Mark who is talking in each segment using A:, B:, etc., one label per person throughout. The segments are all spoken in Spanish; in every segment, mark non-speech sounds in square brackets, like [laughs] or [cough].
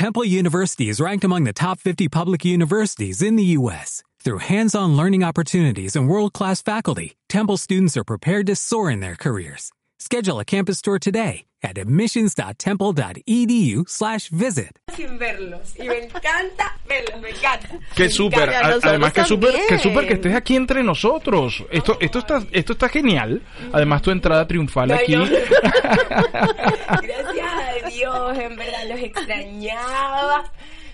A: Temple University is ranked among the top 50 public universities in the U.S. Through hands-on learning opportunities and world-class faculty, Temple students are prepared to soar in their careers. Schedule a campus tour today at admissions.temple.edu slash visit.
B: sin verlos y me encanta verlos, me encanta.
C: Qué súper,
B: encanta.
C: a-
D: nosotros
C: además que súper, que súper que estés aquí entre nosotros. Esto, esto está, esto está genial. Además tu entrada triunfal
B: No,
C: aquí.
B: yo- [laughs] Gracias a Dios, en verdad los extrañaba.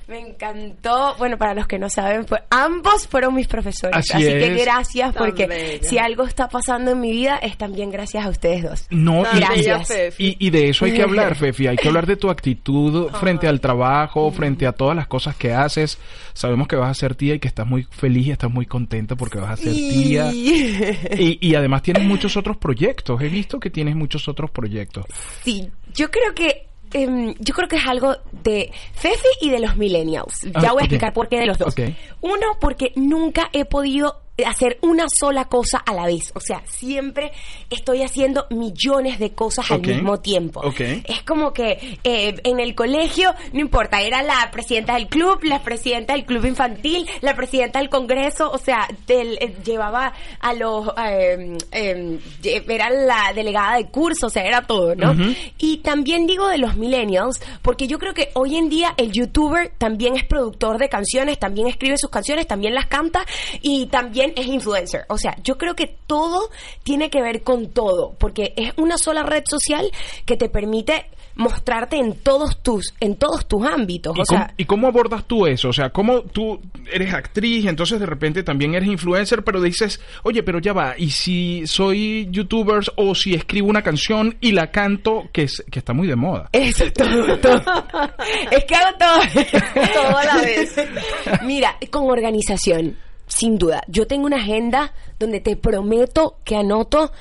B: Me encantó. Bueno, para los que no saben, fue, ambos fueron mis profesores.
C: Así
B: Así, que gracias
D: Tan
B: porque
D: bella.
B: si algo está pasando en mi vida es también gracias a ustedes dos.
C: No,
D: Tan
C: y-
D: bella,
B: Gracias.
D: Fefi.
C: Y, y de eso hay que [laughs] hablar, Fefi. Hay que hablar de tu actitud frente al trabajo, frente a todas las cosas que haces. Sabemos que vas a ser tía y que estás muy feliz y estás muy contenta porque vas a ser tía. [laughs] Y, y además tienes muchos otros proyectos. He visto que tienes muchos otros proyectos.
B: Sí, yo creo que em, yo creo que es algo de Fefi y de los millennials. Ya
C: Ah,
B: voy a explicar por qué de los dos. Uno, porque nunca he podido hacer una sola cosa a la vez. O sea, siempre estoy haciendo millones de cosas al mismo tiempo.
C: Ok.
B: Es como que eh, en el colegio, no importa, era la presidenta del club, la presidenta del club infantil, la presidenta del congreso, o sea, del- eh, llevaba a los, eh, era la delegada de curso, o sea, era todo, ¿no? Y también digo de los millennials, porque yo creo que hoy en día el youtuber también es productor de canciones, también escribe sus canciones, también las canta y también es influencer. O sea, yo creo que todo tiene que ver con todo, porque es una sola red social que te permite mostrarte en todos tus en todos tus ámbitos,
C: ¿Y,
B: o
C: cómo,
B: sea,
C: y cómo abordas tú eso? O sea, ¿cómo tú eres actriz entonces de repente también eres influencer, pero dices, oye, pero ya va, ¿y si soy youtuber o si escribo una canción y la canto, que, es, que está muy de moda?
B: Eso, todo, [laughs] todo. es que hago todo. [laughs]
D: Todo a la vez.
B: Mira, con organización, sin duda. Yo tengo una agenda donde te prometo que anoto,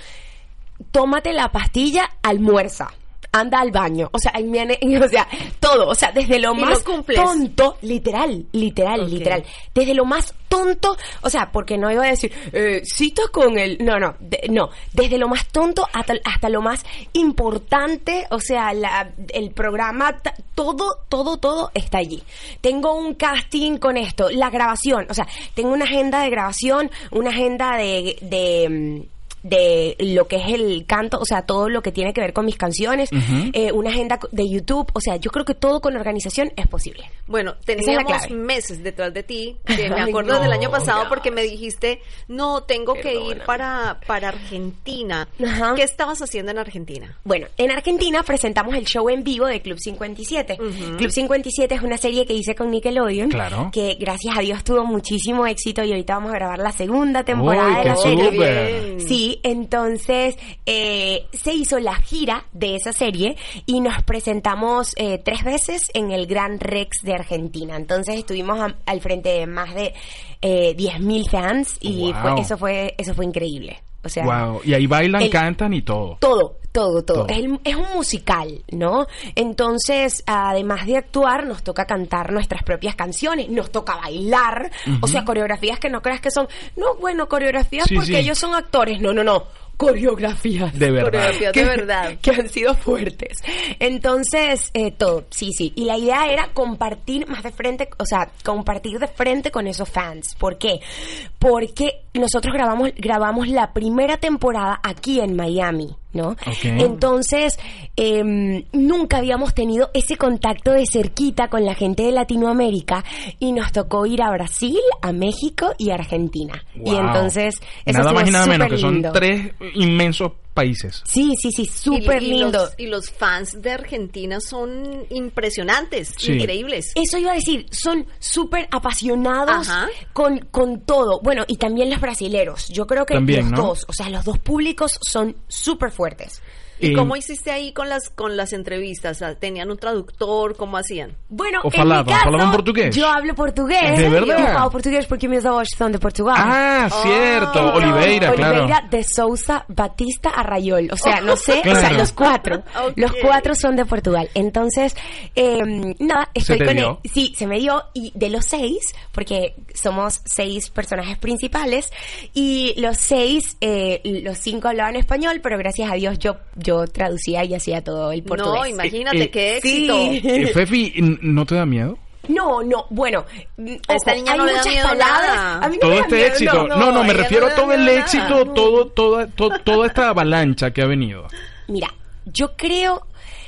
B: tómate la pastilla, almuerza. Anda al baño, o sea, [laughs] o sea, todo, o sea, desde lo
D: ¿Y
B: más
D: lo
B: tonto, literal, literal, literal, desde lo más tonto, o sea, porque no iba a decir, eh, cita con el, no, no, de- no, desde lo más tonto hasta, hasta lo más importante, o sea, la- el programa, todo, todo, todo está allí. Tengo un casting con esto, la grabación, o sea, tengo una agenda de grabación, una agenda de, de mm, de lo que es el canto, o sea, todo lo que tiene que ver con mis canciones, eh, una agenda de YouTube, o sea, yo creo que todo con organización es posible.
D: Bueno,
B: es
D: teníamos
B: clave.
D: meses detrás de ti, que [laughs] me
B: Ay,
D: acuerdo
B: no,
D: del año pasado
B: no.
D: porque me dijiste, no, tengo que ir para, para Argentina.
B: Ajá.
D: ¿Qué estabas haciendo en Argentina?
B: Bueno, en Argentina presentamos el show en vivo de Club 57. Club 57 es una serie que hice con Nickelodeon,
C: Claro.
B: que gracias a Dios tuvo muchísimo éxito y ahorita vamos a grabar la segunda temporada
C: ¡Uy,
B: de la serie.
C: súper!
B: Sí, entonces eh, se hizo la gira de esa serie y nos presentamos eh, tres veces en el Gran Rex de Argentina. Entonces estuvimos a- al frente de más de eh, 10.000 fans y
C: Wow.
B: fue- eso fue eso fue increíble. O sea,
C: wow. Y ahí bailan,
B: el-
C: cantan y todo.
B: todo, todo, todo.
C: Todo.
B: Es, el- es un musical, ¿no? Entonces, además de actuar, nos toca cantar nuestras propias canciones, nos toca bailar, o sea, coreografías que no creas que son, no, bueno, coreografías
C: Sí,
B: porque
C: sí.
B: ellos son actores, no, no, no. Coreografías.
C: De verdad.
D: Coreografías de
B: que,
D: verdad.
B: que han sido fuertes. Entonces, eh, todo, sí, sí. Y la idea era compartir más de frente, o sea, compartir de frente con esos fans. ¿Por qué? Porque nosotros grabamos, grabamos la primera temporada aquí en Miami. ¿No? Entonces, em, nunca habíamos tenido ese contacto de cerquita con la gente de Latinoamérica y nos tocó ir a Brasil, a México y a Argentina. Y entonces, eso
C: Nada más y nada menos que son tres inmensos países.
B: Sí, sí, sí, súper lindo.
D: los- Y los, fans de Argentina son impresionantes,
C: Sí.
D: increíbles.
B: Eso iba a decir, son súper apasionados
D: Ajá.
B: con, con todo. Bueno, y también los brasileros. Yo creo que
C: También,
B: los
C: ¿no?
B: dos, o sea, los dos públicos son súper fuertes.
D: ¿Y
C: Eh,
D: cómo hiciste ahí con las con las entrevistas? ¿Tenían un traductor? ¿Cómo hacían?
B: Bueno,
C: ¿O
B: en mi caso,
C: ¿Falavam portugués?
B: Yo hablo portugués.
C: ¿De verdad?
B: Yo falo portugués porque mis avós son de Portugal.
C: Ah, cierto.
D: Oh.
C: Oliveira, claro.
B: Oliveira de Sousa Batista Arrayol. O sea, no sé, o sea, los cuatro. [laughs] Los cuatro son de Portugal. Entonces, eh, nada, estoy
C: te
B: con
C: dio?
B: él. Sí, se me dio. Y de los seis, porque somos seis personajes principales, y los seis, eh, los cinco hablaban español, pero gracias a Dios yo, yo traducía y hacía todo el portugués.
D: No, imagínate
C: Eh, eh,
D: qué
B: sí.
D: éxito.
C: Eh, Fefi, ¿n- ¿no te da miedo?
B: No, no, bueno, mm,
D: esta
B: ojo,
D: niña
B: hay
D: no le da
B: muchas
D: miedo
B: palabras.
D: nada.
B: A mí no
C: todo
B: me da
C: este
B: miedo,
C: éxito.
B: no.
C: No, no, me refiero
D: no
C: a todo el éxito,
D: nada.
C: todo, toda, to- toda esta avalancha que ha venido.
B: Mira, yo creo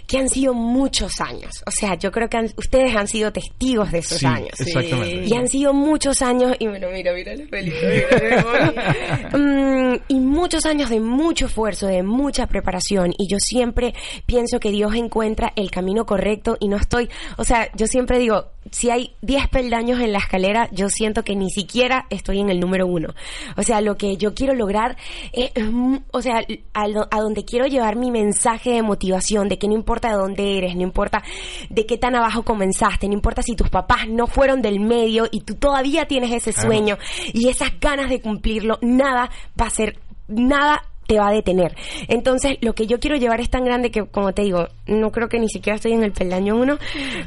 B: que han sido muchos años. O sea, yo creo que han- ustedes han sido testigos de esos
C: Sí,
B: años.
C: exactamente.
B: Y han sido muchos años, y bueno, mira, mira la película. [laughs] Mm, y muchos años de mucho esfuerzo, de mucha preparación. Y yo siempre pienso que Dios encuentra el camino correcto y no estoy, o sea, yo siempre digo, si hay 10 peldaños en la escalera, yo siento que ni siquiera estoy en el número uno. O sea, lo que yo quiero lograr es, mm, o sea, a, lo- a donde quiero llevar mi mensaje de motivación, de que no importa de dónde eres, no importa de qué tan abajo comenzaste, no importa si tus papás no fueron del medio y tú todavía tienes ese sueño y esas ganas de cumplirlo, nada va a ser, nada te va a detener. Entonces, lo que yo quiero llevar es tan grande que, como te digo, no creo que ni siquiera estoy en el peldaño uno,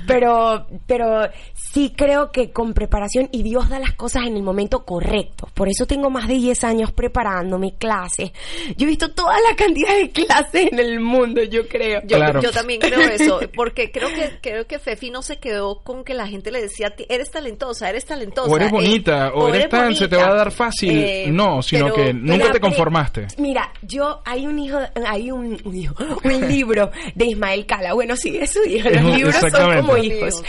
B: pero, pero sí creo que con preparación y Dios da las cosas en el momento correcto. Por eso tengo más de 10 años preparándome clases. Yo he visto toda la cantidad de clases en el mundo, yo creo.
D: Yo,
C: Claro.
D: yo también creo eso, [laughs] porque creo que creo que Fefi no se quedó con que la gente le decía, "Ti- eres talentosa, eres talentosa.
C: O eres
D: eh,
C: bonita, o eres tan, se te va a dar fácil.
D: Eh,
C: no, sino
D: pero-
C: que nunca te conformaste.
B: Mira, yo hay un hijo, hay un, un hijo, un libro de Ismael Cala. Bueno, sí, es su hijo. Los [laughs] libros son como hijos.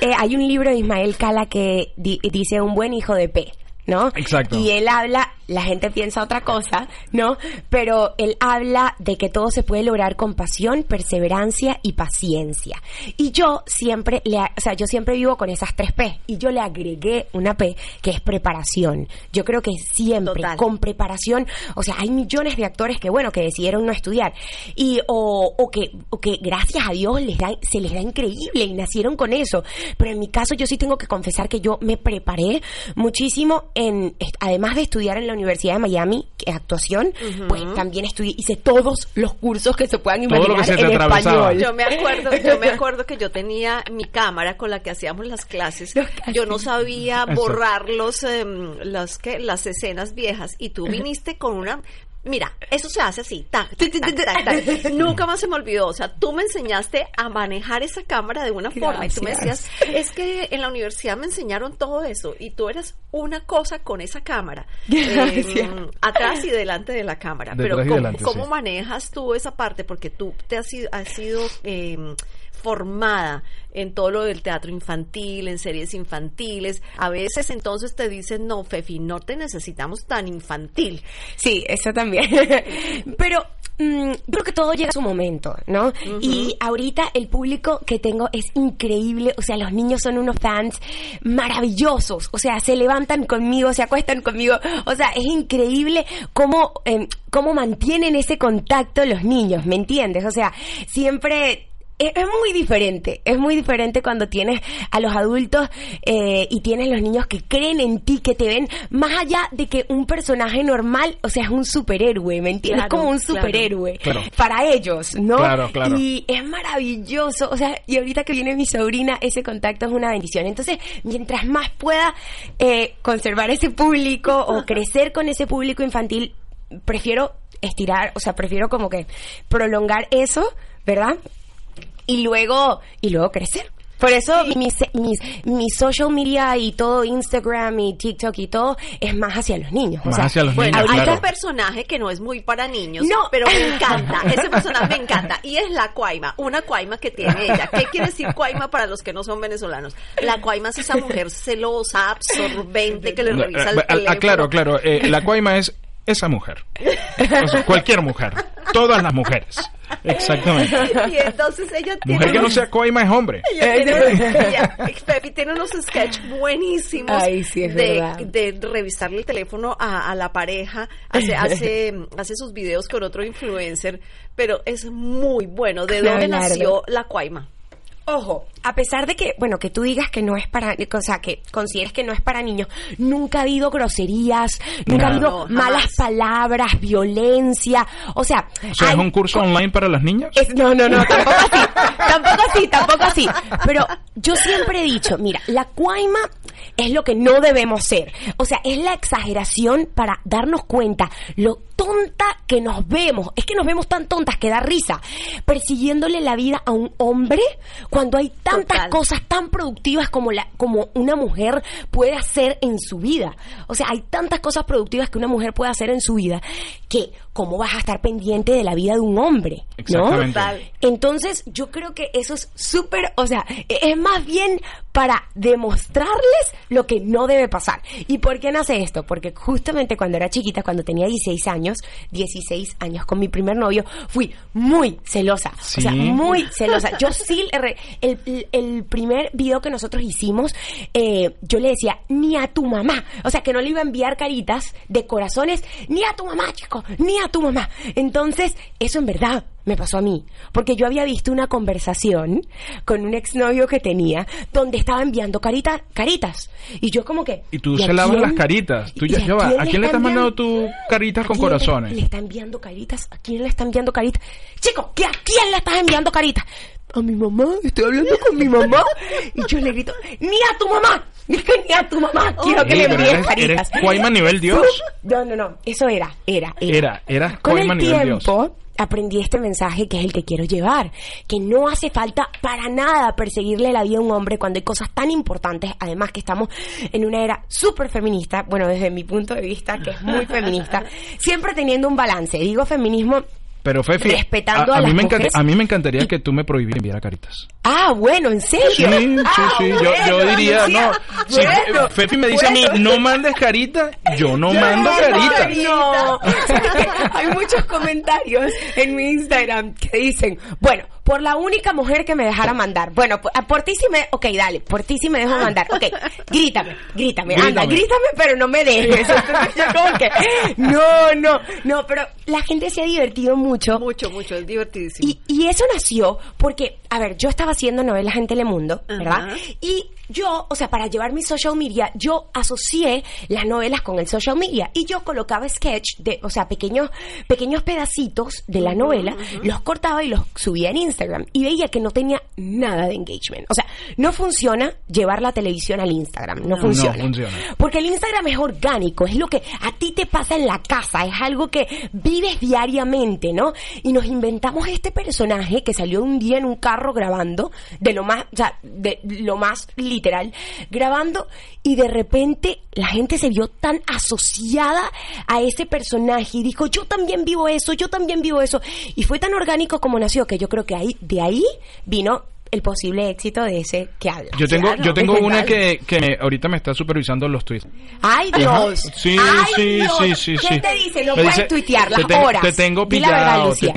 B: Eh, hay un libro de Ismael Cala que di- dice un buen hijo de P. ¿No?
C: Exacto.
B: Y él habla, la gente piensa otra cosa, ¿no? Pero él habla de que todo se puede lograr con pasión, perseverancia y paciencia. Y yo siempre le, o sea, yo siempre vivo con esas tres P. Y yo le agregué una P que es preparación. Yo creo que siempre
D: Total.
B: con preparación, o sea, hay millones de actores que, bueno, que decidieron no estudiar y o, o que o que gracias a Dios les da, se les da increíble y nacieron con eso. Pero en mi caso yo sí tengo que confesar que yo me preparé muchísimo en además de estudiar en la Universidad de Miami que actuación, pues también estudié hice todos los cursos que se puedan
C: Todo lo
B: imaginar
C: que se te
B: en
C: atravesaba.
B: español.
D: Yo me acuerdo, yo me [laughs] acuerdo que yo tenía mi cámara con la que hacíamos las clases.
B: Los
D: Yo no sabía borrar los, em, las que las escenas viejas y tú viniste con una Mira, eso se hace así, tac, tac, tac, tac, tac. Nunca más se me olvidó. O sea, tú me enseñaste a manejar esa cámara de una forma. Y tú me decías, es que en la universidad me enseñaron todo eso. Y tú eras una cosa con esa cámara. Eh, atrás y delante de la cámara. Pero ¿cómo,
C: delante,
D: cómo
C: sí.
D: manejas tú esa parte? Porque tú te has sido, has sido eh, formada en todo lo del teatro infantil, en series infantiles. A veces entonces te dicen, no, Fefi, no te necesitamos tan infantil.
B: Sí, eso también. [laughs] Pero mm, creo que todo llega a su momento, ¿no? Y ahorita el público que tengo es increíble. O sea, los niños son unos fans maravillosos. O sea, se levantan conmigo, se acuestan conmigo. O sea, es increíble cómo, em, cómo mantienen ese contacto los niños, ¿me entiendes? O sea, siempre es, es muy diferente, es muy diferente cuando tienes a los adultos eh, y tienes los niños que creen en ti, que te ven más allá de que un personaje normal, o sea, es un superhéroe, ¿me entiendes?
D: Claro,
B: como un superhéroe
C: Claro.
B: para ellos, ¿no?
C: Claro, claro.
B: Y es maravilloso, o sea, y ahorita que viene mi sobrina, ese contacto es una bendición. Entonces, mientras más pueda eh, conservar ese público o crecer con ese público infantil, prefiero estirar, o sea, prefiero como que prolongar eso, ¿verdad? Y luego y luego crecer. Por eso mis, mis, mi social media y todo Instagram y TikTok y todo es más hacia los niños. o
C: Más
B: sea,
C: hacia los
D: Bueno,
C: niños,
D: hay
C: claro.
D: un personaje que no es muy para niños,
B: No.
D: pero me encanta. [laughs] Ese personaje me encanta. Y es la cuaima, una cuaima que tiene ella. ¿Qué quiere decir cuaima para los que no son venezolanos? La cuaima es esa mujer celosa, absorbente, que le revisa el
C: eh, ah,
D: teléfono.
C: claro, claro. eh, la cuaima es esa mujer. O sea, cualquier mujer. Todas las mujeres. Exactamente. [laughs]
D: Y entonces ella tiene
C: Mujer que no sea coima es hombre.
D: ella tiene, ella- Pepi tiene unos sketches buenísimos
B: Ay, sí, es
D: de,
B: verdad.
D: de revisarle el teléfono a, a la pareja, hace, [laughs] hace, hace sus videos con otro influencer, pero es muy bueno. ¿De dónde nació la cuaima?
B: Ojo, a pesar de que, bueno, que tú digas que no es para, o sea, que consideres que no es para niños, nunca ha habido groserías, nunca ha
C: No.
B: habido
D: No, jamás.
B: malas palabras, violencia, o sea,
C: O sea,
B: hay-
C: ¿es un curso online para las niñas?
B: Es- no, no, no, tampoco así, [laughs] tampoco así, tampoco así. Pero yo siempre he dicho, mira, la cuaima es lo que no debemos ser. O sea, es la exageración para darnos cuenta lo tonta que nos vemos. Es que nos vemos tan tontas que da risa. Persiguiéndole la vida a un hombre cuando hay tantas
D: Total.
B: cosas tan productivas como, la, como una mujer puede hacer en su vida. O sea, hay tantas cosas productivas que una mujer puede hacer en su vida que cómo vas a estar pendiente de la vida de un hombre. ¿no?
C: Exactamente.
D: Total.
B: Entonces, yo creo que eso es súper, o sea, e- es más bien para demostrarles lo que no debe pasar. ¿Y por qué nace esto? Porque justamente cuando era chiquita, cuando tenía 16 años, 16 años con mi primer novio, fui muy celosa. O sea, muy celosa. Yo sí, le re- el, primer video que nosotros hicimos, eh, yo le decía, ni a tu mamá. O sea, que no le iba a enviar caritas de corazones, ni a tu mamá, chico, ni a tu mamá. Entonces, eso en verdad me pasó a mí. Porque yo había visto una conversación con un exnovio que tenía donde estaba enviando carita, caritas. Y yo como que...
C: Y tú
B: ¿y
C: se lavas
B: quién?
C: las caritas. Tú
B: ¿Y
C: ya, va. ¿A quién le estás mandando tus caritas
B: ¿A
C: con corazones?
B: Le está enviando caritas. ¿A quién le está enviando caritas? Chico, ¿qué, ¿a quién le estás enviando caritas? A mi mamá, estoy hablando con mi mamá. Y yo le grito, ni a tu mamá, [laughs] ni a tu mamá, quiero que le envíes caritas.
C: eres nivel Dios.
B: No, no, no, eso era, era,
C: Era, era
B: Con
C: Cuaima
B: el tiempo aprendí este mensaje que es el que quiero llevar, que no hace falta para nada perseguirle la vida a un hombre cuando hay cosas tan importantes, además que estamos en una era súper feminista, bueno, desde mi punto de vista, que es muy feminista, [laughs] siempre teniendo un balance, digo feminismo
C: Pero Fefi,
B: Respetando
C: a,
B: a
C: a mí
B: las
C: me encanta-
B: mujeres.
C: a mí me encantaría que tú me prohibieras enviar caritas.
B: Ah, bueno, ¿en serio?
C: Sí, sí,
B: Ah,
C: sí. Yo, yo
B: bueno,
C: diría,
B: Lucía,
C: no. Si
B: bueno,
C: Fefi me dice a mí, no mandes carita, yo no mando carita.
B: Ay, no. [laughs] Hay muchos comentarios en mi Instagram que dicen, bueno, por la única mujer que me dejara mandar. Bueno, por, por ti sí me, ok, dale, por ti sí me dejo mandar. Ok, [laughs] grítame, grítame, anda,
C: Grítame.
B: grítame, pero no me dejes. [laughs] Entonces yo como que, no, no, no, pero la gente se ha divertido mucho.
D: Mucho, mucho, es divertidísimo.
B: Y, y eso nació porque, a ver, yo estaba haciendo novelas en Telemundo, ¿verdad?
D: Ajá.
B: Y yo, o sea, para llevar mi social media, yo asocié las novelas con el social media y yo colocaba sketch de, o sea, pequeños, pequeños pedacitos de la novela, los cortaba y los subía en Instagram y veía que no tenía nada de engagement. O sea, no funciona llevar la televisión al Instagram, no,
C: No,
B: funciona.
C: no funciona.
B: Porque el Instagram es orgánico, es lo que a ti te pasa en la casa, es algo que vives diariamente, ¿no? Y nos inventamos este personaje que salió un día en un carro grabando, de lo más, o sea, de lo más literal, grabando, y de repente la gente se vio tan asociada a ese personaje y dijo, yo también vivo eso, yo también vivo eso. Y fue tan orgánico como nació que yo creo que ahí, de ahí vino el posible éxito de ese que habla.
C: Yo tengo,
D: Claro,
C: yo tengo una que, que me- ahorita me está supervisando los tweets.
B: ¡Ay. Dios!
C: Sí,
B: ¡Ay,
C: sí,
B: Dios!
C: sí, sí,
B: ¿Qué
C: sí.
B: te dice? No
C: Me
B: puedes
C: dice,
B: tuitear las
C: te
B: horas.
C: te tengo
B: Di la verdad,
C: pillado,
B: Lucía.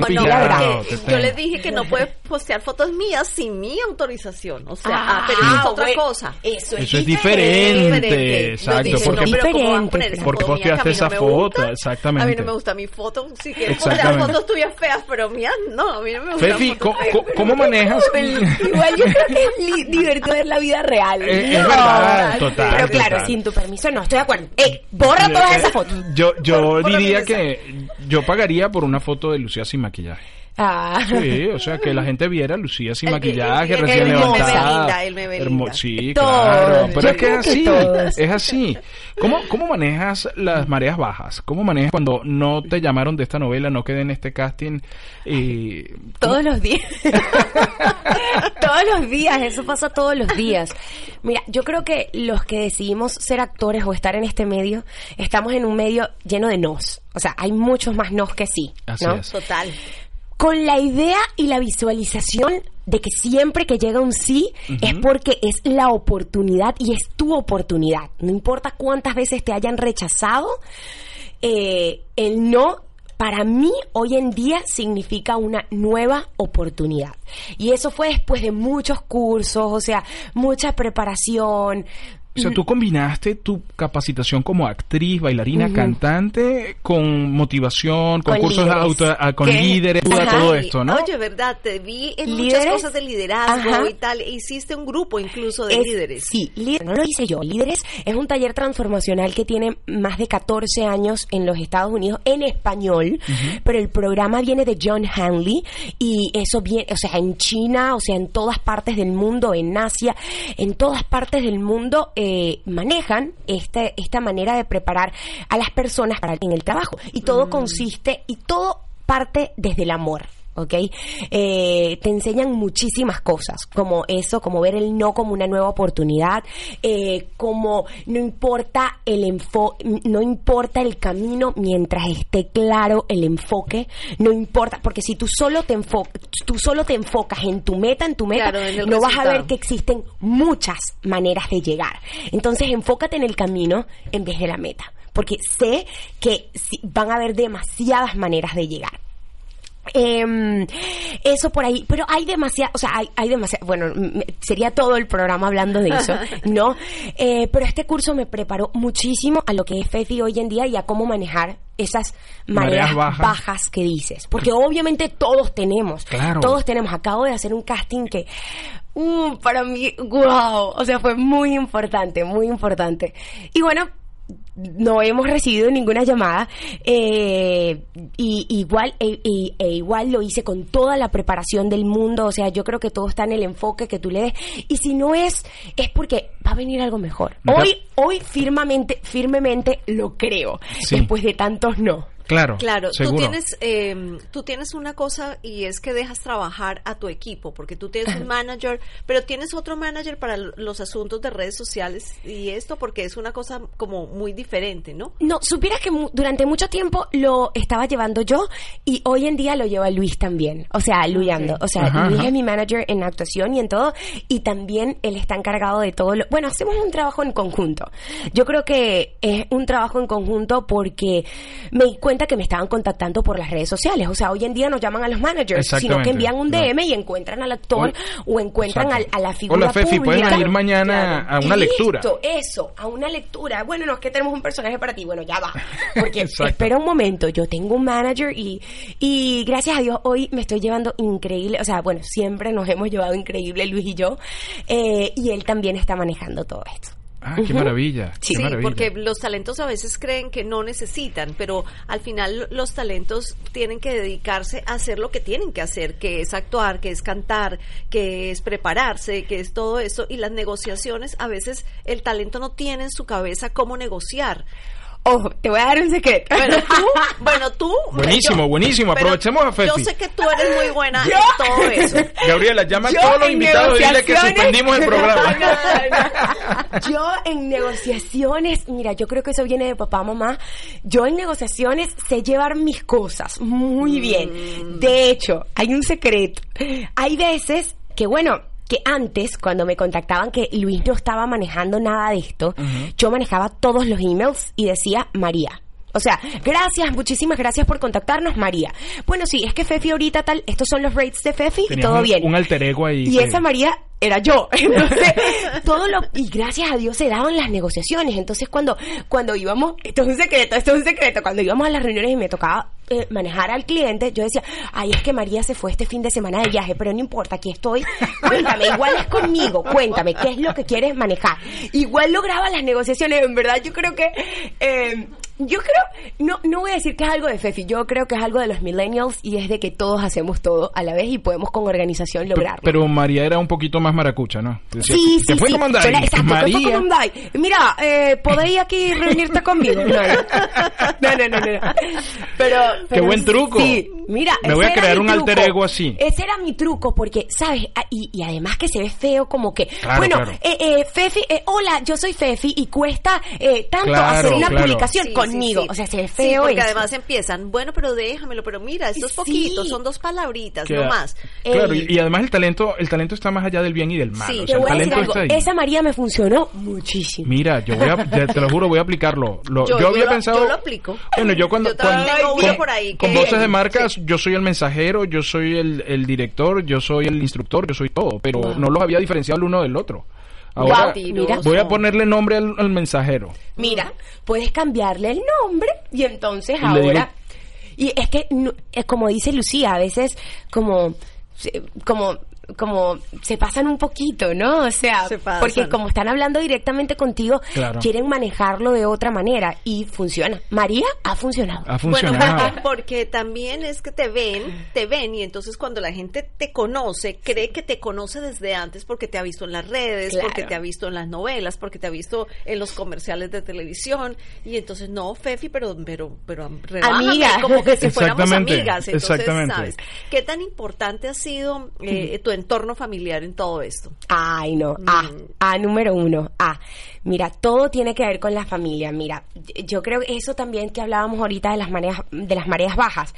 C: te
D: yo les dije que no puede postear fotos mías sin mi autorización. O sea,
B: Ah,
D: ah, pero eso es otra
B: bueno,
D: cosa.
B: Eso es,
C: Eso es
B: diferente.
C: diferente, exacto,
D: dicen,
C: porque-
D: no, pero ¿cómo van a
B: Diferente,
D: poner esa
C: porque posteaste
D: no
C: esa foto,
D: gusta?
C: exactamente.
D: A mí no me gusta mi foto. Si quieres postear fotos tuyas feas, pero mías no, a mí no me gusta.
C: Fefi, ¿cómo, cómo- cómo manejas?
B: Igual yo creo que es li- divertido ver la vida real.
C: Es- es verdad, total,
B: Pero claro,
C: total.
B: sin tu permiso no estoy de acuerdo. ¡Ey! Borra
C: Yo-
B: todas
C: eh,
B: esas fotos.
C: Yo, yo
D: Borra
C: diría que yo pagaría por una foto de Lucía sin maquillaje.
B: Ah.
C: Sí, o sea, que la gente viera a Lucía sin
D: El-
C: maquillaje,
D: el- el-
C: recién levantada.
D: linda, él me.
C: Sí, claro. Pero
B: yo
C: es que es así, es así. ¿Cómo, ¿Cómo manejas las mareas bajas? ¿Cómo manejas cuando no te llamaron de esta novela, no quedé en este casting? Y...
B: Todos los días. [laughs] todos los días, eso pasa todos los días. Mira, yo creo que los que decidimos ser actores o estar en este medio, estamos en un medio lleno de nos. O sea, hay muchos más nos que sí.
C: Así
B: ¿no?
C: es.
D: Total.
B: Con la idea y la visualización de que siempre que llega un sí es porque es la oportunidad y es tu oportunidad. No importa cuántas veces te hayan rechazado, eh, el no para mí hoy en día significa una nueva oportunidad. Y eso fue después de muchos cursos, o sea, mucha preparación.
C: O sea, tú combinaste tu capacitación como actriz, bailarina, cantante con motivación, con,
B: Con
C: cursos de
B: líderes.
C: auto, ah, con
B: ¿Qué?
C: líderes,
B: Ajá.
C: todo esto, ¿no?
D: Oye, verdad, te vi en muchas
B: ¿Líderes?
D: cosas de liderazgo
B: Ajá.
D: y tal. Hiciste un grupo incluso de
B: Es-
D: líderes.
B: Sí, líder- no lo hice yo. Líderes es un taller transformacional que tiene más de 14 años en los Estados Unidos en español, pero el programa viene de John Hanley y eso viene, o sea, en China, o sea, en todas partes del mundo, en Asia, en todas partes del mundo eh, manejan este, esta manera de preparar a las personas para en el trabajo. Y todo consiste, y todo parte desde el amor. ¿Ok? Eh, te enseñan muchísimas cosas, como eso, como ver el no como una nueva oportunidad, eh, como no importa el enfoque, no importa el camino mientras esté claro el enfoque, no importa, porque si tú solo te enfocas, tú solo te enfocas en tu meta, en tu meta,
D: Claro, en el
B: no vas a ver que existen muchas maneras de llegar. Entonces enfócate en el camino en vez de la meta, porque sé que van a haber demasiadas maneras de llegar. Em, eso por ahí, pero hay demasiado, o sea, hay, hay demasiado, bueno, sería todo el programa hablando de eso, [laughs] ¿no? Eh, pero este curso me preparó muchísimo a lo que es FEFI hoy en día y a cómo manejar esas mareas
C: Mareas bajas.
B: bajas. que dices, porque obviamente todos tenemos,
C: Claro.
B: todos tenemos, acabo de hacer un casting que, uh, para mí, wow, o sea, fue muy importante, muy importante. Y bueno, no hemos recibido ninguna llamada eh, y igual e, e- e igual lo hice con toda la preparación del mundo. O sea yo creo que todo está en el enfoque que tú le des. Y si no es es porque va a venir algo mejor. Hoy hoy firmemente firmemente lo creo.
C: Sí.
B: después de tantos no
C: Claro,
D: Claro, tú tienes, eh, tú tienes una cosa y es que dejas trabajar a tu equipo, porque tú tienes un [laughs] manager, pero tienes otro manager para los asuntos de redes sociales y esto porque es una cosa como muy diferente, ¿no?
B: No, supieras que mu- durante mucho tiempo lo estaba llevando yo y hoy en día lo lleva Luis también. O sea, Luyando. O sea,
C: Ajá,
B: Luis
C: ajá.
B: es mi manager en actuación y en todo. Y también él está encargado de todo lo... Bueno, hacemos un trabajo en conjunto. Yo creo que es un trabajo en conjunto porque me di cuenta que me estaban contactando por las redes sociales. O sea, hoy en día no llaman a los managers, sino que envían un
C: No.
B: DM y encuentran al actor o, encuentran al- a, la figura
C: Hola, Fefi,
B: pública.
C: puedes venir mañana a una lectura.
B: eso, a una lectura. Bueno, no es que tenemos un personaje para ti. Bueno, ya va. [laughs] Porque espera un momento, yo tengo un manager y, y gracias a Dios hoy me estoy llevando increíble. O sea, bueno, siempre nos hemos llevado increíble Luis y yo. eh, y él también está manejando todo esto.
C: Ah, qué maravilla.
B: Sí,
C: qué maravilla.
D: porque los talentos a veces creen que no necesitan, pero al final los talentos tienen que dedicarse a hacer lo que tienen que hacer, que es actuar, que es cantar, que es prepararse, que es todo eso. Y las negociaciones, a veces el talento no tiene en su cabeza cómo negociar.
B: Ojo, te voy a dar un secreto.
D: Bueno, tú, [laughs] bueno, tú.
C: Buenísimo, buenísimo. Aprovechemos a Fefi.
D: Yo sé que tú eres muy buena
B: Yo-
D: en todo eso. [laughs]
C: Gabriela, llama a todos los invitados y dile que suspendimos el programa. [laughs]
B: No, no, no. Yo en negociaciones, mira, yo creo que eso viene de papá, mamá. Yo en negociaciones sé llevar mis cosas muy bien. De hecho, hay un secreto. Hay veces que, bueno, que antes, cuando me contactaban que Luis no estaba manejando nada de esto, yo manejaba todos los emails y decía María. O sea, gracias, muchísimas gracias por contactarnos, María. Bueno, sí, es que Fefi ahorita tal, estos son los rates de Fefi y todo
C: un-
B: bien.
C: un alter ego ahí
B: Y
C: que-
B: esa María era yo. [laughs] Entonces, [laughs] todo lo, y gracias a Dios se daban las negociaciones. Entonces, cuando, cuando íbamos, esto es un secreto, esto es un secreto, cuando íbamos a las reuniones y me tocaba eh, manejar al cliente, yo decía, ay, es que María se fue este fin de semana de viaje, pero no importa, aquí estoy. Cuéntame, igual es conmigo, cuéntame, ¿qué es lo que quieres manejar? Igual lograba las negociaciones, en verdad, yo creo que, eh, yo creo, no, no voy a decir que es algo de Fefi, yo creo que es algo de los millennials y es de que todos hacemos todo a la vez y podemos con organización lograrlo.
C: pero María era un poquito más maracucha, ¿no? Decía,
B: Sí,
C: ¿qué
B: sí,
C: fue
B: sí. Suena- exacto, ¿qué fue
C: María.
B: comandante? Mira, eh, ¿podéis aquí reunirte conmigo? No, no, no, no, no, no. Pero, pero
C: buen truco.
B: Sí, mira,
C: Me voy a crear un alter ego así.
B: Ese era mi truco, porque, ¿sabes? Ah, Y, y además que se ve feo como que,
C: Claro,
B: bueno,
C: claro.
B: eh, eh, Fefi, eh, hola, yo soy Fefi y cuesta eh, tanto
C: Claro,
B: hacer una
C: claro.
B: publicación
D: Sí,
B: conmigo.
D: sí, sí.
B: O sea, se ve
D: Sí,
B: feo
D: porque
B: eso.
D: además empiezan, bueno, pero déjamelo, pero mira, esto es
B: Sí.
D: poquito, son dos palabritas,
C: Queda-
D: no más.
C: Claro, y, y además el talento, el talento está más allá del bien y del mal.
D: Sí,
C: o
B: Te
C: sea, el
B: voy a decir
C: talento
B: algo,
C: está ahí.
B: esa María me funcionó muchísimo.
C: Mira, yo voy a, [laughs] ya te lo juro, voy a aplicarlo. Lo-
D: Yo-
C: yo, había
D: yo lo-
C: pensado.
D: yo lo aplico.
C: Bueno, yo cuando.
D: Yo
C: cuando-
D: tengo
C: con,
D: por ahí
C: con voces de marcas, yo soy el mensajero, yo soy el, el director, yo soy el instructor, yo soy todo, pero
B: Wow.
C: no los había diferenciado el uno del otro. Ahora, voy a ponerle nombre al, al mensajero.
B: Mira, puedes cambiarle el nombre y entonces
C: Y le digo-
B: ahora... Y es que, como dice Lucía, a veces como... como como se pasan un poquito, ¿no? O sea,
D: Se
B: porque como están hablando directamente contigo,
C: Claro.
B: quieren manejarlo de otra manera y funciona. María ha funcionado.
C: Ha
D: Bueno,
C: funcionado. [laughs]
D: porque, porque también es que te ven, te ven y entonces cuando la gente te conoce, cree que te conoce desde antes porque te ha visto en las redes,
B: Claro.
D: porque te ha visto en las novelas, porque te ha visto en los comerciales de televisión y entonces no, Fefi, pero pero pero rebájame,
B: Amiga.
D: como que si fuéramos amigas, entonces
C: exactamente.
D: sabes. ¿Qué tan importante ha sido eh, tu entorno familiar en todo esto?
B: Ay, no. A,
D: Mm.
B: A número uno. A. Mira, todo tiene que ver con la familia. Mira, yo creo que eso también que hablábamos ahorita de las mareas, de las mareas bajas.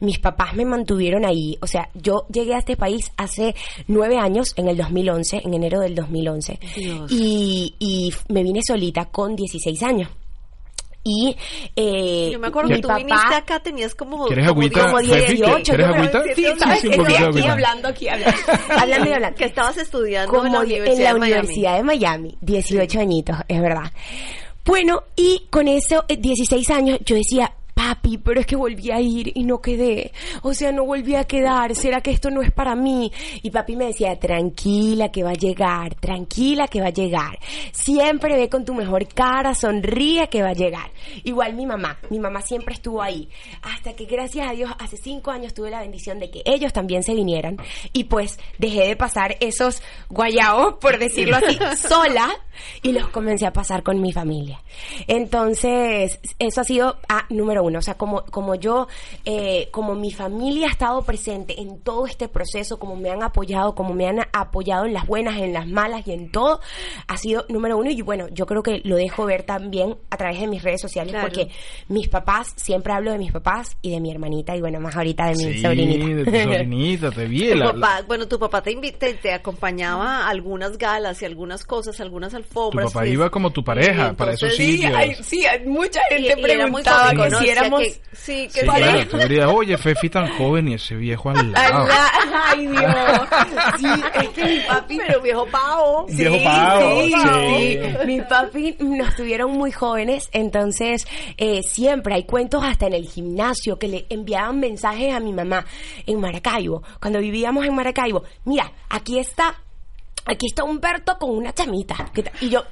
B: Mis papás me mantuvieron ahí. O sea, yo llegué a este país hace nueve años, en el 2011, en enero del 2011.
D: Dios.
B: Y, y me vine solita con 16 años. Y eh,
D: Yo me acuerdo
B: mi
D: que tú
B: papá,
D: viniste acá, tenías como,
C: ¿Quieres
D: como
C: agüita,
B: como
C: Fefi?
B: 18,
C: ¿Quieres agüita?
B: Sí, ¿sabes
C: sí, de
B: Estoy aquí
C: agüita.
B: hablando, aquí hablando. [laughs] hablando y hablando.
D: que estabas estudiando
B: Como
D: en la Universidad,
B: en la
D: de Miami.
B: Universidad de Miami, 18 añitos, es verdad. Bueno, y con eso, eh, 16 años, yo decía, papi, pero es que volví a ir y no quedé. O sea, no volví a quedar. ¿Será que esto no es para mí? Y papi me decía, tranquila que va a llegar, tranquila que va a llegar. Siempre ve con tu mejor cara, sonríe que va a llegar. Igual mi mamá, mi mamá siempre estuvo ahí. Hasta que gracias a Dios, hace cinco años tuve la bendición de que ellos también se vinieran. Y pues dejé de pasar esos guayaos, por decirlo así, [laughs] sola. Y los comencé a pasar con mi familia. Entonces, eso ha sido a número uno. O sea, como, como yo, eh, como mi familia ha estado presente en todo este proceso, como me han apoyado, como me han apoyado en las buenas, en las malas y en todo, ha sido número uno. Y bueno, yo creo que lo dejo ver también a través de mis redes sociales,
D: Claro.
B: porque mis papás, siempre hablo de mis papás y de mi hermanita, y bueno, más ahorita de mi
C: Sí,
B: sobrinita.
C: de tu sobrinita, te vi.
D: Tu
C: la-
D: papá, bueno, tu papá te invita, te acompañaba a algunas galas y algunas cosas, algunas
C: tu
D: alfombras.
C: papá
D: y-
C: iba como tu pareja
D: y
C: para esos
D: entonces-
C: sitios.
B: sí, hay mucha
D: Y,
B: gente
D: y era muy
B: preguntaba
D: cómico, ¿no?
B: si
D: Decía
B: éramos...
D: que- sí, que
C: Sí,
D: sí.
C: claro, tú dirías, oye, Fefi tan joven y ese viejo al [laughs] lado.
B: Ay, Dios. Sí, es que mi papi...
D: Pero viejo pavo.
C: Sí. Viejo pavo,
B: sí,
C: sí.
B: sí. Mi papi nos tuvieron muy jóvenes, entonces eh, siempre hay cuentos hasta en el gimnasio que le enviaban mensajes a mi mamá en Maracaibo, cuando vivíamos en Maracaibo. Mira, aquí está, aquí está Humberto con una chamita. Y yo...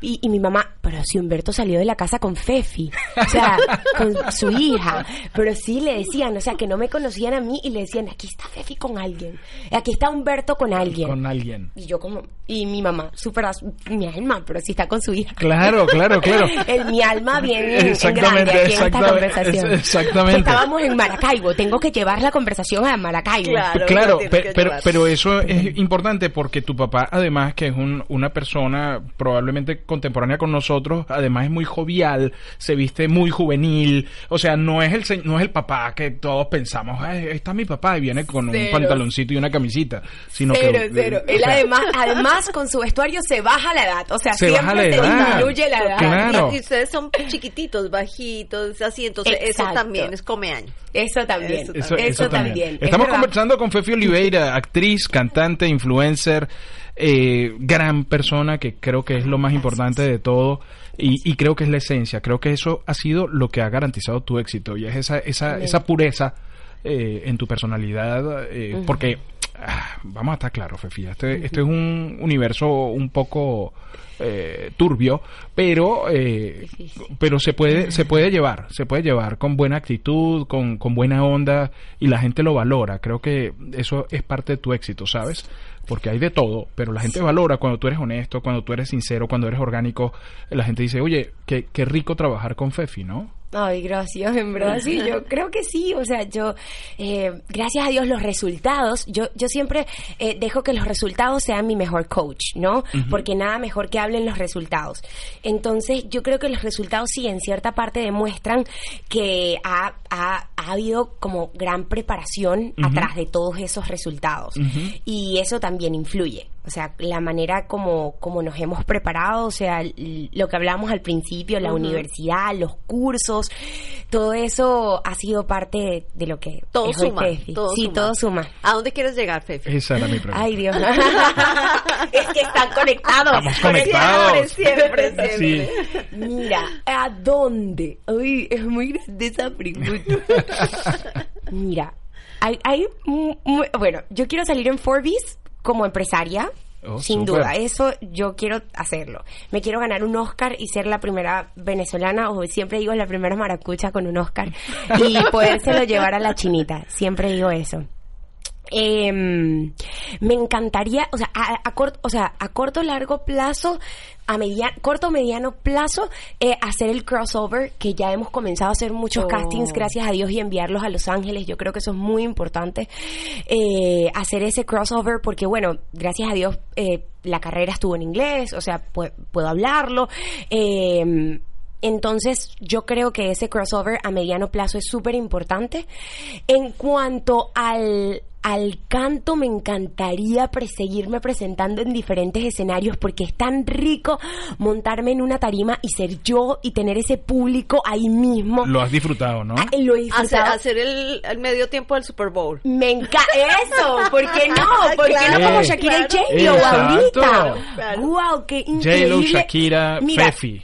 B: Y, y mi mamá, pero si Humberto salió de la casa con Fefi, o sea, con su hija, pero sí le decían, o sea, que no me conocían a mí y le decían, aquí está Fefi con alguien, aquí está Humberto con alguien.
C: Con alguien.
B: Y yo como, y mi mamá, súper, as- mi alma, pero si está con su hija.
C: Claro, claro, claro. [laughs]
B: El, mi alma bien en
C: Exactamente,
B: grande aquí en esta conversación.
C: es- exactamente.
B: Estábamos en Maracaibo, tengo que llevar la conversación a Maracaibo.
D: Claro.
C: Claro, pero,
D: llevar.
C: pero eso es importante porque tu papá, además que es un- una persona probablemente contemporánea con nosotros, además es muy jovial, se viste muy juvenil, o sea, no es el no es el papá que todos pensamos, "Ay, ahí está mi papá y viene con un pantaloncito y una camisita, sino
B: Cero,
C: que
B: cero.
C: o
B: Él
C: sea,
B: además, además con su vestuario se baja la edad, o sea,
C: Se baja
B: siempre
C: la
B: se
C: edad.
B: disminuye la edad.
C: Claro.
D: Y, y ustedes son chiquititos, bajitos, así, entonces eso también es come año.
B: Eso también,
D: Eso
B: eso,
C: Eso,
B: también. Es
C: Estamos conversando con Fefi Oliveira, actriz, cantante, influencer, eh, gran persona que creo que es lo más importante de todo y, y creo que es la esencia. Creo que eso ha sido lo que ha garantizado tu éxito y es esa, esa, esa pureza eh, en tu personalidad, eh, porque ah, vamos a estar claros, Fefi, este, este es un universo un poco eh, turbio, pero eh, pero se puede se puede [laughs] llevar se puede llevar con buena actitud con, con buena onda y la gente lo valora. Creo que eso es parte de tu éxito sabes porque hay de todo pero la gente valora cuando tú eres honesto cuando tú eres sincero cuando eres orgánico. La gente dice oye qué, qué rico trabajar con Fefi no
B: Ay, gracias, en verdad sí, yo [laughs] creo que sí, o sea, yo, eh, gracias a Dios los resultados, yo, yo siempre eh, dejo que los resultados sean mi mejor coach, ¿no? Porque nada mejor que hablen los resultados. Entonces, yo creo que los resultados sí, en cierta parte demuestran que ha, ha, ha habido como gran preparación atrás de todos esos resultados. Y eso también influye. O sea, la manera como, como nos hemos preparado, o sea, lo que hablábamos al principio, la universidad, los cursos, todo eso ha sido parte de lo que
D: Todo
B: es hoy
D: suma,
B: Fefi.
D: todo
B: sí,
D: suma.
B: todo suma.
D: ¿A dónde quieres llegar, Fefi?
C: esa era mi pregunta
B: Ay, Dios. [laughs] es que están conectados.
C: Estamos conectados.
B: Siempre, siempre,
C: Sí.
B: Mira, ¿a dónde? Uy, es muy grande esa pregunta. [laughs] Mira, hay, hay bueno, yo quiero salir en Forbes como empresaria.
C: Oh,
B: sin duda, eso yo quiero hacerlo. Me quiero ganar un Oscar y ser la primera venezolana, o siempre digo la primera maracucha con un Oscar, y [laughs] podérselo llevar a la chinita. Siempre digo eso. Em, me encantaría, o sea, a, a corto, o sea, a corto largo plazo, a media, corto mediano plazo, eh, hacer el crossover que ya hemos comenzado a hacer muchos
D: Oh.
B: castings, gracias a Dios y enviarlos a Los Ángeles. Yo creo que eso es muy importante eh, hacer ese crossover porque bueno, gracias a Dios eh, la carrera estuvo en inglés, o sea, pu- puedo hablarlo. Eh, entonces, yo creo que ese crossover a mediano plazo es súper importante. En cuanto al, al canto, me encantaría seguirme presentando en diferentes escenarios porque es tan rico montarme en una tarima y ser yo y tener ese público ahí mismo.
C: Lo has disfrutado, ¿no?
B: Ah, Lo he
D: Hacer,
B: disfrutado.
D: hacer el, el medio tiempo del Super Bowl.
B: Me encanta eso, ¿por qué no? [laughs] ¿Por qué
D: Claro,
B: no como
C: Eh,
B: Shakira y. J-Lo ahorita?
D: Claro.
B: Wow, qué increíble.
C: J-Lo, Shakira,
B: Mira,
C: Fefi.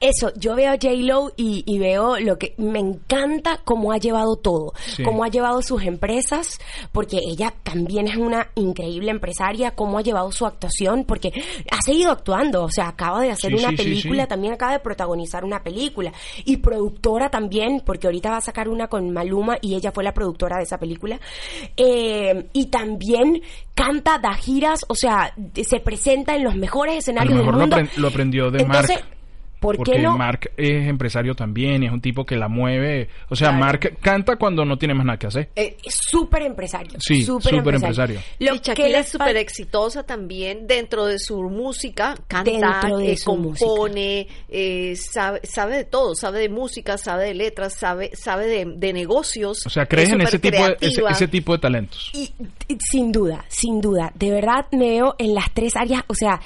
B: Eso, yo veo a J-Lo y, y veo lo que me encanta cómo ha llevado todo,
C: Sí.
B: cómo ha llevado sus empresas, porque ella también es una increíble empresaria, cómo ha llevado su actuación, porque ha seguido actuando, o sea, acaba de hacer
C: Sí,
B: una
C: sí,
B: película, también acaba de protagonizar una película, y productora también, porque ahorita va a sacar una con Maluma y ella fue la productora de esa película, Eh, y también canta, da giras, o sea, se presenta en los mejores
C: A lo
B: escenarios del mundo.
C: lo aprendió de
B: Entonces,
C: Mark.
B: ¿Por
C: porque
B: qué no?
C: Mark es empresario también, es un tipo que la mueve. O sea,
B: Claro.
C: Mark canta cuando no tiene más nada que hacer.
B: Eh, es súper empresario.
C: Sí,
B: súper
C: súper empresario.
B: Lo
D: y Shakira es súper exitosa también dentro de su música, canta,
B: de
D: eh,
B: su
D: compone, eh, sabe, sabe de todo, sabe de música, sabe de letras, sabe, sabe de, de negocios.
C: O sea, crees
D: es
C: en ese tipo, de, ese, tipo de talentos.
B: Y, y sin duda, sin duda, de verdad me veo en las tres áreas, o sea,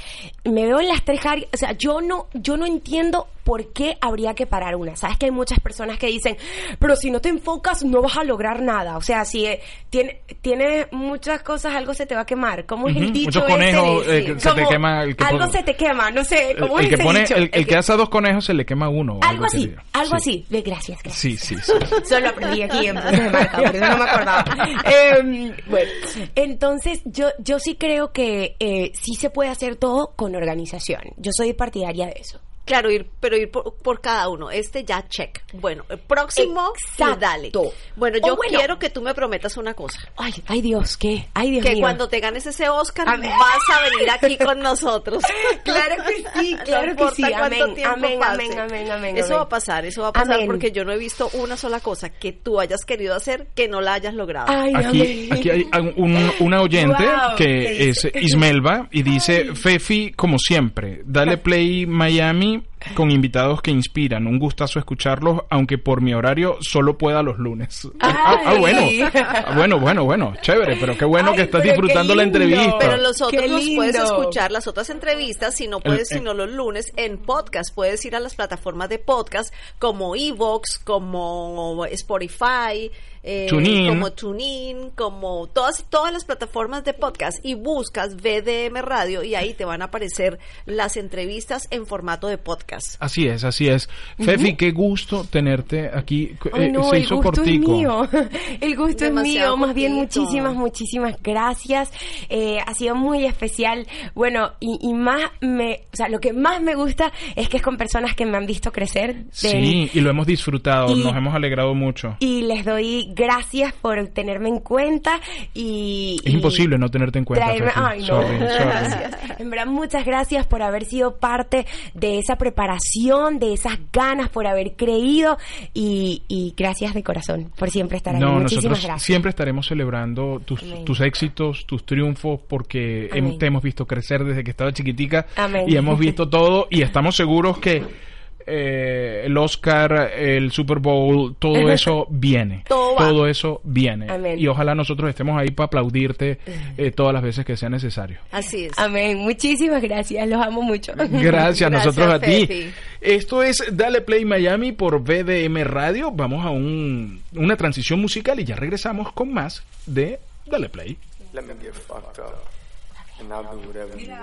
B: me veo en las tres áreas, o sea, yo no, yo no entiendo por qué habría que parar una. Sabes que hay muchas personas que dicen, pero si no te enfocas no vas a lograr nada. O sea, si eh, tiene, tiene muchas cosas, algo se te va a quemar. ¿Cómo es el dicho
C: muchos
B: ese?
C: conejos, eh, que se te quema el que
B: algo se te quema, no sé,
C: El,
B: ¿cómo
C: el
B: es
C: que
B: ese
C: pone,
B: dicho?
C: el, el que asa dos conejos se le quema uno.
B: Algo así,
C: así.
B: algo
C: Sí.
B: así. Gracias, gracias.
C: Sí, sí, sí. [laughs]
B: Solo aprendí aquí en Puntos de Marca, por eso no me acordaba. [laughs] Em, bueno, entonces yo, yo sí creo que eh, sí se puede hacer todo con organización. Yo soy partidaria de eso.
D: Claro, ir, pero ir por, por cada uno. Este ya check. Bueno, el próximo,
B: Exacto.
D: dale. Bueno, yo
B: bueno.
D: quiero que tú me prometas una cosa.
B: Ay, ay Dios, ¿qué? Ay Dios
D: que
B: mío.
D: cuando te ganes ese Oscar
B: Amén.
D: vas a venir aquí con [laughs] nosotros.
B: Claro que sí, [laughs] claro
D: No
B: que sí. Amén, amén,
D: pase.
B: amén, amén, amén,
D: Eso
B: amén.
D: va a pasar, eso va a pasar
B: Amén.
D: porque yo no he visto una sola cosa que tú hayas querido hacer que no la hayas logrado.
B: Ay,
C: Aquí,
B: amén.
C: aquí hay un- una oyente
B: Wow, ¿qué
C: que es Ismelva y dice, Fefi, como siempre, dale play Miami mí con invitados que inspiran. Un gustazo escucharlos, aunque por mi horario solo pueda los lunes. Ah, [laughs] ah,
B: Ay.
C: bueno. Ah, bueno, bueno, bueno. Chévere, pero qué bueno
B: Ay,
C: que estás disfrutando la entrevista.
D: Pero los otros los puedes escuchar, las otras entrevistas, si no puedes,
C: El-
D: sino los lunes, en podcast. Puedes ir a las plataformas de podcast como Evox, como Spotify, eh,
C: TuneIn.
D: como TuneIn, como todas, todas las plataformas de podcast y buscas BDM Radio y ahí te van a aparecer las entrevistas en formato de podcast.
C: Así es, así es. Fefi, qué gusto tenerte aquí.
B: Ay,
C: Eh,
B: no,
C: se
B: el
C: hizo
B: gusto
C: cortico.
B: es mío. [laughs] El gusto es
D: Demasiado
B: mío. Más bien, muchísimas, muchísimas gracias. Eh, ha sido muy especial. Bueno, y, y más me, o sea, lo que más me gusta es que es con personas que me han visto crecer. de-
C: Sí, y lo hemos disfrutado,
B: Y-
C: nos hemos alegrado mucho.
B: Y les doy gracias por tenerme en cuenta y...
C: Es
B: y
C: imposible no tenerte en cuenta,
B: traerme-
C: Fefi.
B: Ay, no.
C: Sorry, sorry.
B: Gracias. [laughs] En verdad, muchas gracias por haber sido parte de esa preparación, de esas ganas, por haber creído y, y gracias de corazón por siempre estar ahí.
C: No,
B: Muchísimas
C: nosotros
B: gracias.
C: siempre estaremos celebrando tus, tus éxitos, tus triunfos, porque te hemos visto crecer desde que estaba chiquitica
B: Amén.
C: y hemos visto todo y estamos seguros que eh, el Oscar, el Super Bowl, todo eso viene.
D: Todo va.
C: eso viene.
B: Amén.
C: Y ojalá nosotros estemos ahí para aplaudirte eh, todas las veces que sea necesario.
D: Así es.
B: Amén. Muchísimas gracias. Los amo mucho. [laughs]
C: Gracias,
D: Gracias,
C: nosotros a ti.
D: Fefi.
C: Esto es Dale Play Miami por BDM Radio. Vamos a un- una transición musical y ya regresamos con más de Dale Play.
E: Let me get fucked up, and I'll do whatever you want.